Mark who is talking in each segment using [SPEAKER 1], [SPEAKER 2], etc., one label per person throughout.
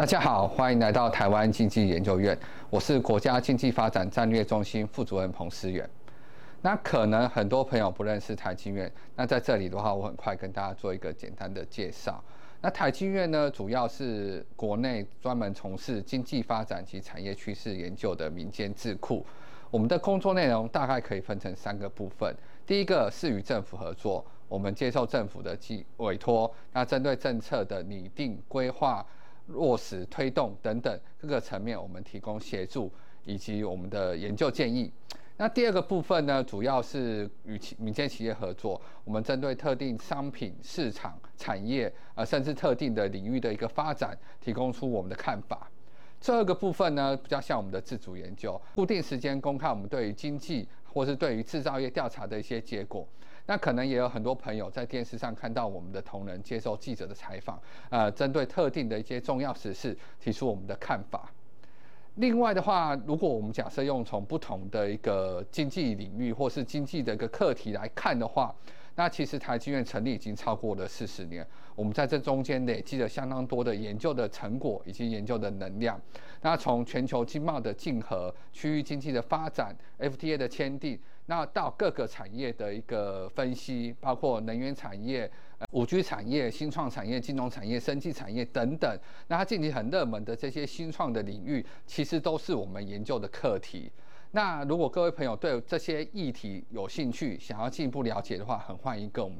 [SPEAKER 1] 大家好，欢迎来到台湾经济研究院，我是国家经济发展战略中心副主任彭思远。那可能很多朋友不认识台经院，那在这里的话，我很快跟大家做一个简单的介绍。那台经院呢，主要是国内专门从事经济发展及产业趋势研究的民间智库。我们的工作内容大概可以分成三个部分，第一个是与政府合作，我们接受政府的寄委托，那针对政策的拟定规划。落实推动等等各个层面，我们提供协助以及我们的研究建议。那第二个部分呢，主要是与企民间企业合作，我们针对特定商品市场产业啊，甚至特定的领域的一个发展，提供出我们的看法。这个部分呢，比较像我们的自主研究，固定时间公开我们对于经济或是对于制造业调查的一些结果。那可能也有很多朋友在电视上看到我们的同仁接受记者的采访，呃，针对特定的一些重要时事提出我们的看法。另外的话，如果我们假设用从不同的一个经济领域或是经济的一个课题来看的话，那其实台积院成立已经超过了四十年，我们在这中间累积了相当多的研究的成果以及研究的能量。那从全球经贸的竞合、区域经济的发展、FTA 的签订，那到各个产业的一个分析，包括能源产业、五 G 产业、新创产业、金融产业、生技产业等等，那它近期很热门的这些新创的领域，其实都是我们研究的课题。那如果各位朋友对这些议题有兴趣，想要进一步了解的话，很欢迎跟我们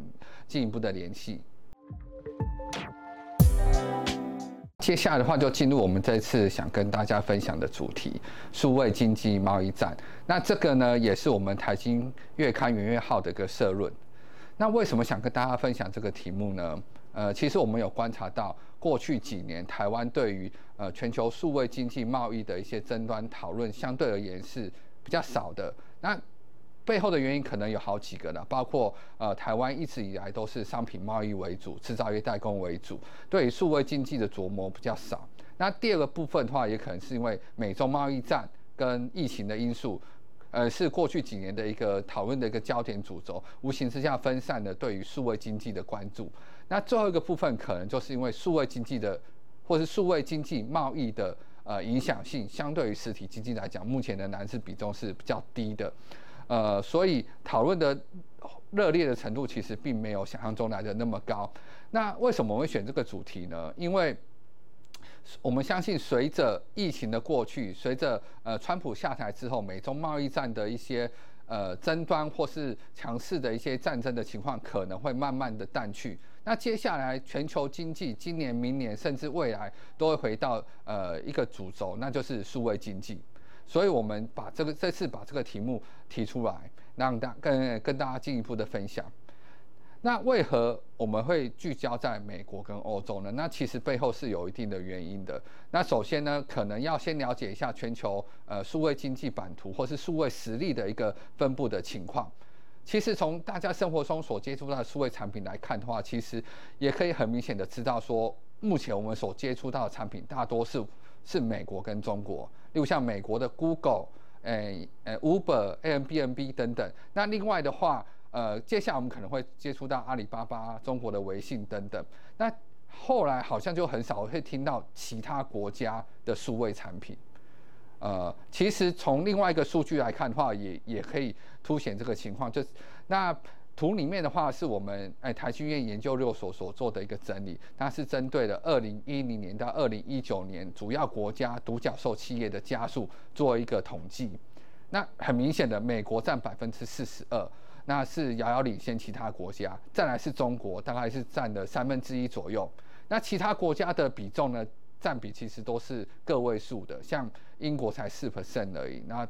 [SPEAKER 1] 进一步的联系。接下来的话，就进入我们这次想跟大家分享的主题——数位经济贸易战。那这个呢，也是我们台经月刊元月号的一个社论。那为什么想跟大家分享这个题目呢？呃，其实我们有观察到，过去几年台湾对于呃全球数位经济贸易的一些争端讨论，相对而言是比较少的。那背后的原因可能有好几个了，包括呃台湾一直以来都是商品贸易为主，制造业代工为主，对于数位经济的琢磨比较少。那第二个部分的话，也可能是因为美中贸易战跟疫情的因素。呃，是过去几年的一个讨论的一个焦点主轴，无形之下分散了对于数位经济的关注。那最后一个部分，可能就是因为数位经济的，或是数位经济贸易的呃影响性，相对于实体经济来讲，目前的男士比重是比较低的。呃，所以讨论的热烈的程度，其实并没有想象中来的那么高。那为什么我会选这个主题呢？因为我们相信，随着疫情的过去，随着呃川普下台之后，美中贸易战的一些呃争端或是强势的一些战争的情况，可能会慢慢的淡去。那接下来全球经济今年、明年甚至未来都会回到呃一个主轴，那就是数位经济。所以我们把这个这次把这个题目提出来，让大跟跟大家进一步的分享。那为何我们会聚焦在美国跟欧洲呢？那其实背后是有一定的原因的。那首先呢，可能要先了解一下全球呃数位经济版图或是数位实力的一个分布的情况。其实从大家生活中所接触到的数位产品来看的话，其实也可以很明显的知道说，目前我们所接触到的产品大多是是美国跟中国，例如像美国的 Google、诶诶 Uber、a m b n b 等等。那另外的话，呃，接下来我们可能会接触到阿里巴巴、中国的微信等等。那后来好像就很少会听到其他国家的数位产品。呃，其实从另外一个数据来看的话，也也可以凸显这个情况。就是那图里面的话，是我们哎台积院研究六所所做的一个整理，它是针对了二零一零年到二零一九年主要国家独角兽企业的加速做一个统计。那很明显的，美国占百分之四十二。那是遥遥领先其他国家，再来是中国，大概是占了三分之一左右。那其他国家的比重呢，占比其实都是个位数的，像英国才四 percent 而已。那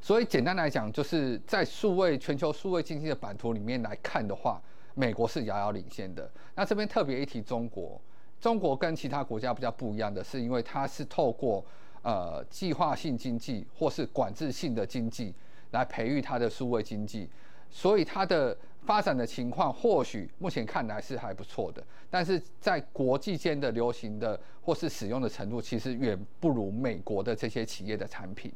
[SPEAKER 1] 所以简单来讲，就是在数位全球数位经济的版图里面来看的话，美国是遥遥领先的。那这边特别一提中国，中国跟其他国家比较不一样的是，因为它是透过呃计划性经济或是管制性的经济。来培育它的数位经济，所以它的发展的情况或许目前看来是还不错的，但是在国际间的流行的或是使用的程度，其实远不如美国的这些企业的产品。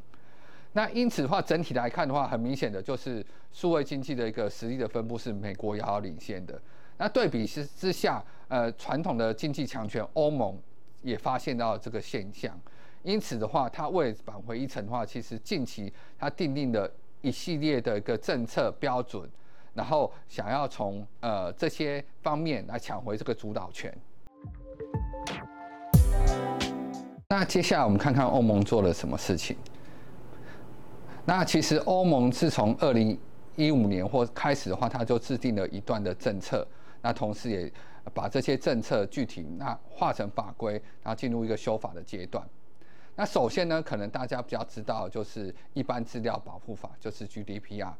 [SPEAKER 1] 那因此的话，整体来看的话，很明显的就是数位经济的一个实力的分布是美国遥遥领先的。那对比之之下，呃，传统的经济强权欧盟也发现到这个现象。因此的话，它为返回一层的话，其实近期它定定的一系列的一个政策标准，然后想要从呃这些方面来抢回这个主导权。那接下来我们看看欧盟做了什么事情。那其实欧盟自从二零一五年或开始的话，它就制定了一段的政策，那同时也把这些政策具体那化成法规，然后进入一个修法的阶段。那首先呢，可能大家比较知道就是一般资料保护法，就是 GDPR。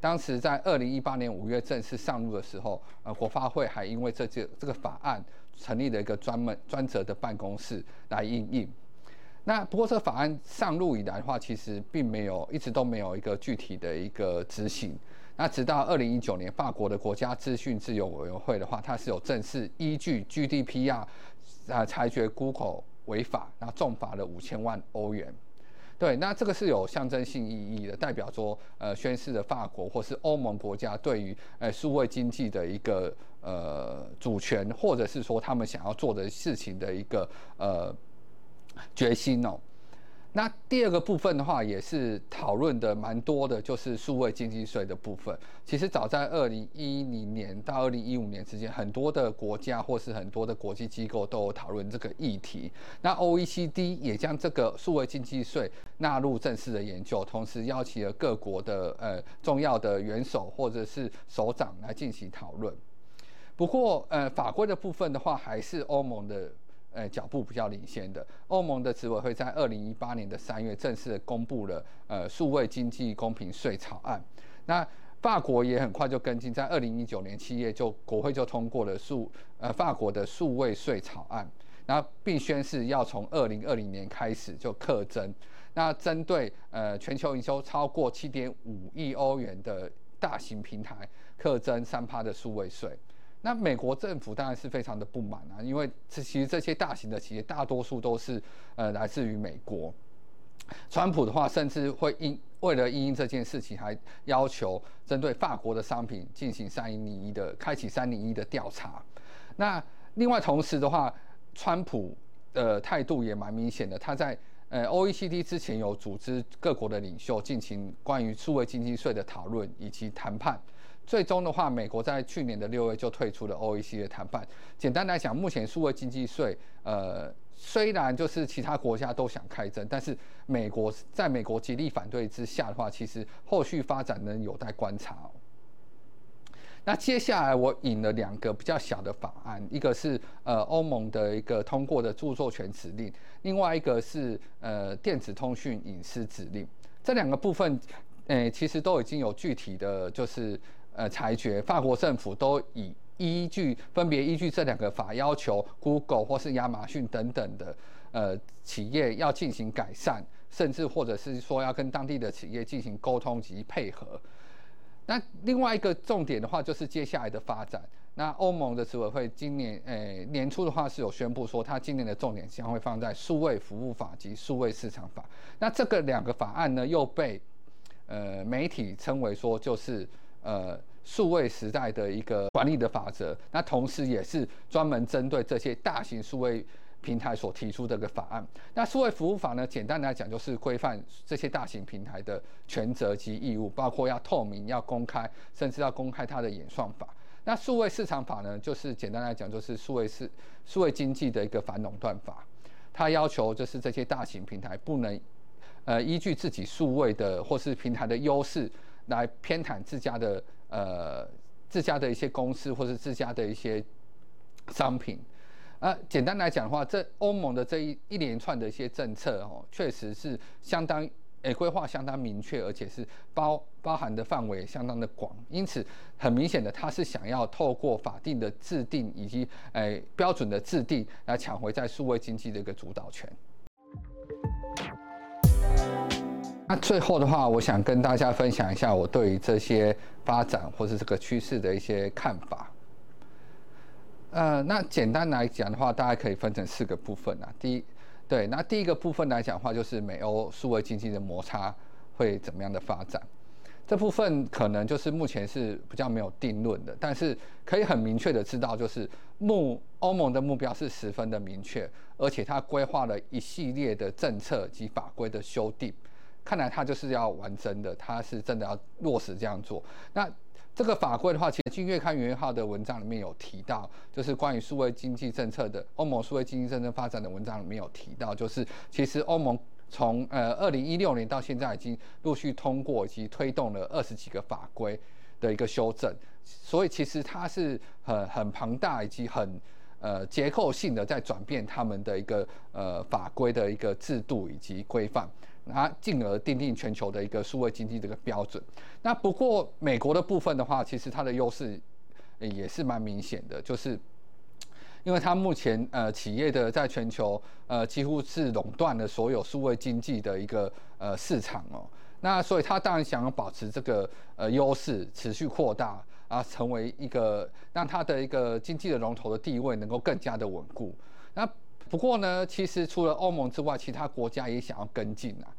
[SPEAKER 1] 当时在二零一八年五月正式上路的时候，呃，国发会还因为这这这个法案成立了一个专门专责的办公室来应应。那不过这个法案上路以来的话，其实并没有一直都没有一个具体的一个执行。那直到二零一九年，法国的国家资讯自由委员会的话，它是有正式依据 GDPR 啊裁决 Google。违法，然后重罚了五千万欧元。对，那这个是有象征性意义的，代表说，呃，宣示的法国或是欧盟国家对于呃数位经济的一个呃主权，或者是说他们想要做的事情的一个呃决心哦。那第二个部分的话，也是讨论的蛮多的，就是数位经济税的部分。其实早在二零一零年到二零一五年之间，很多的国家或是很多的国际机构都有讨论这个议题。那 OECD 也将这个数位经济税纳入正式的研究，同时邀请了各国的呃重要的元首或者是首长来进行讨论。不过，呃，法规的部分的话，还是欧盟的。呃，脚步比较领先的。欧盟的执委会在二零一八年的三月正式公布了呃数位经济公平税草案，那法国也很快就跟进，在二零一九年七月就国会就通过了数呃法国的数位税草案，那并宣誓要从二零二零年开始就课征，那针对呃全球营收超过七点五亿欧元的大型平台课征三趴的数位税。那美国政府当然是非常的不满啊，因为这其实这些大型的企业大多数都是呃来自于美国。川普的话甚至会因为了因这件事情，还要求针对法国的商品进行三零一的开启三零一的调查。那另外同时的话，川普的态度也蛮明显的，他在呃 OECD 之前有组织各国的领袖进行关于数位经济税的讨论以及谈判。最终的话，美国在去年的六月就退出了 OEC 的谈判。简单来讲，目前数位经济税，呃，虽然就是其他国家都想开征，但是美国在美国极力反对之下的话，其实后续发展呢有待观察。那接下来我引了两个比较小的法案，一个是呃欧盟的一个通过的著作权指令，另外一个是呃电子通讯隐私指令。这两个部分，诶，其实都已经有具体的就是。呃，裁决法国政府都以依据分别依据这两个法要求，Google 或是亚马逊等等的呃企业要进行改善，甚至或者是说要跟当地的企业进行沟通及配合。那另外一个重点的话，就是接下来的发展。那欧盟的执委会今年诶年初的话是有宣布说，它今年的重点将会放在数位服务法及数位市场法。那这个两个法案呢，又被呃媒体称为说就是。呃，数位时代的一个管理的法则，那同时也是专门针对这些大型数位平台所提出的一个法案。那数位服务法呢，简单来讲就是规范这些大型平台的权责及义务，包括要透明、要公开，甚至要公开它的演算法。那数位市场法呢，就是简单来讲就是数位市数位经济的一个反垄断法，它要求就是这些大型平台不能呃依据自己数位的或是平台的优势。来偏袒自家的呃自家的一些公司或是自家的一些商品，啊，简单来讲的话，这欧盟的这一一连串的一些政策哦，确实是相当诶规划相当明确，而且是包包含的范围相当的广，因此很明显的，他是想要透过法定的制定以及诶标准的制定来抢回在数位经济的一个主导权。那最后的话，我想跟大家分享一下我对于这些发展或是这个趋势的一些看法。呃，那简单来讲的话，大家可以分成四个部分啊。第一，对，那第一个部分来讲的话，就是美欧数位经济的摩擦会怎么样的发展？这部分可能就是目前是比较没有定论的，但是可以很明确的知道，就是目欧盟的目标是十分的明确，而且它规划了一系列的政策及法规的修订，看来他就是要完真的，他是真的要落实这样做。那这个法规的话，其实《今月刊》元月号的文章里面有提到，就是关于数位经济政策的欧盟数位经济政策发展的文章里面有提到，就是其实欧盟。从呃二零一六年到现在，已经陆续通过以及推动了二十几个法规的一个修正，所以其实它是很很庞大以及很呃结构性的在转变他们的一个呃法规的一个制度以及规范，那进而定定全球的一个数位经济这个标准。那不过美国的部分的话，其实它的优势也是蛮明显的，就是。因为它目前呃企业的在全球呃几乎是垄断了所有数位经济的一个呃市场哦，那所以它当然想要保持这个呃优势，持续扩大啊，成为一个让它的一个经济的龙头的地位能够更加的稳固。那不过呢，其实除了欧盟之外，其他国家也想要跟进啊。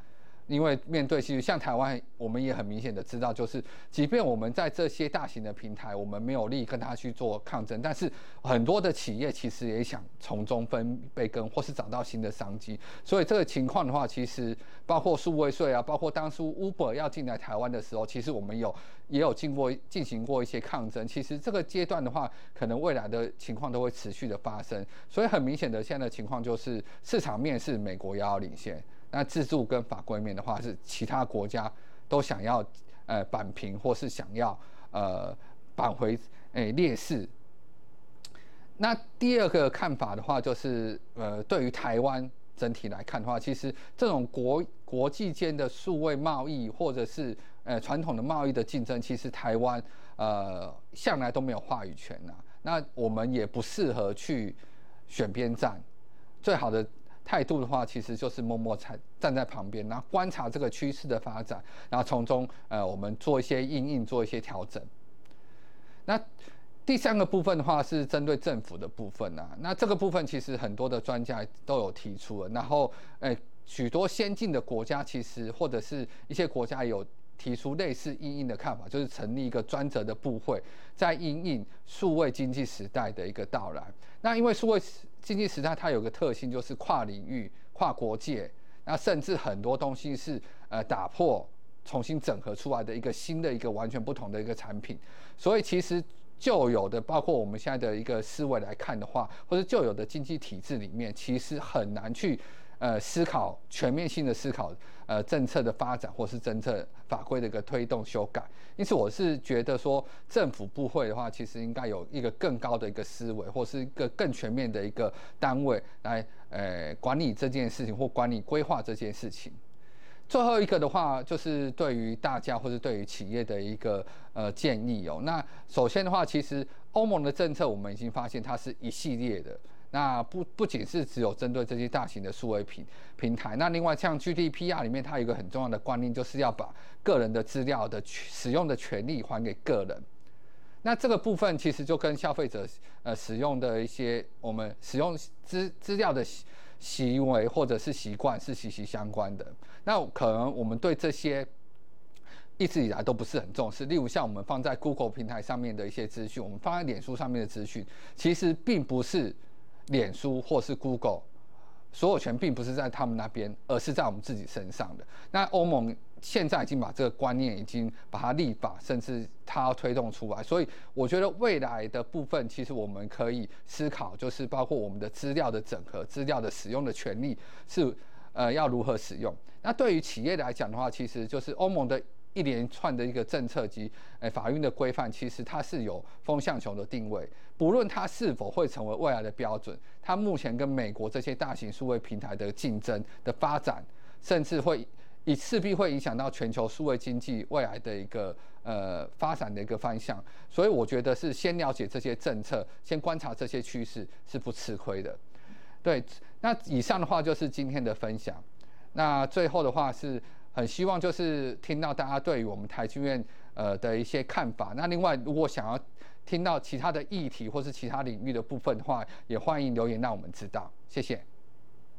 [SPEAKER 1] 因为面对其实像台湾，我们也很明显的知道，就是即便我们在这些大型的平台，我们没有力跟他去做抗争，但是很多的企业其实也想从中分被跟，或是找到新的商机。所以这个情况的话，其实包括数位税啊，包括当初 Uber 要进来台湾的时候，其实我们有也有经过进行过一些抗争。其实这个阶段的话，可能未来的情况都会持续的发生。所以很明显的，现在的情况就是市场面是美国遥遥领先。那自助跟法规面的话，是其他国家都想要呃扳平，或是想要呃扳回诶劣势。那第二个看法的话，就是呃对于台湾整体来看的话，其实这种国国际间的数位贸易，或者是呃传统的贸易的竞争，其实台湾呃向来都没有话语权呐。那我们也不适合去选边站，最好的。态度的话，其实就是默默站站在旁边，然后观察这个趋势的发展，然后从中呃我们做一些应应，做一些调整。那第三个部分的话是针对政府的部分啊，那这个部分其实很多的专家都有提出了，然后呃许多先进的国家其实或者是一些国家有。提出类似应应的看法，就是成立一个专责的部会，在应应数位经济时代的一个到来。那因为数位经济时代它有个特性，就是跨领域、跨国界，那甚至很多东西是呃打破、重新整合出来的一个新的一个完全不同的一个产品。所以其实旧有的，包括我们现在的一个思维来看的话，或者旧有的经济体制里面，其实很难去。呃，思考全面性的思考，呃，政策的发展或是政策法规的一个推动修改。因此，我是觉得说，政府部会的话，其实应该有一个更高的一个思维，或是一个更全面的一个单位来，呃，管理这件事情或管理规划这件事情。最后一个的话，就是对于大家或者对于企业的一个呃建议哦。那首先的话，其实欧盟的政策我们已经发现它是一系列的。那不不仅是只有针对这些大型的数位平平台，那另外像 GDPR 里面，它有一个很重要的观念，就是要把个人的资料的使用的权利还给个人。那这个部分其实就跟消费者呃使用的一些我们使用资资料的行为或者是习惯是息息相关的。那可能我们对这些一直以来都不是很重视，例如像我们放在 Google 平台上面的一些资讯，我们放在脸书上面的资讯，其实并不是。脸书或是 Google，所有权并不是在他们那边，而是在我们自己身上的。那欧盟现在已经把这个观念已经把它立法，甚至它要推动出来。所以我觉得未来的部分，其实我们可以思考，就是包括我们的资料的整合、资料的使用的权利是呃要如何使用。那对于企业来讲的话，其实就是欧盟的。一连串的一个政策及诶法律的规范，其实它是有风向球的定位。不论它是否会成为未来的标准，它目前跟美国这些大型数位平台的竞争的发展，甚至会以势必会影响到全球数位经济未来的一个呃发展的一个方向。所以我觉得是先了解这些政策，先观察这些趋势是不吃亏的。对，那以上的话就是今天的分享。那最后的话是。很希望就是听到大家对于我们台剧院呃的一些看法。那另外，如果想要听到其他的议题或是其他领域的部分的话，也欢迎留言让我们知道。谢谢。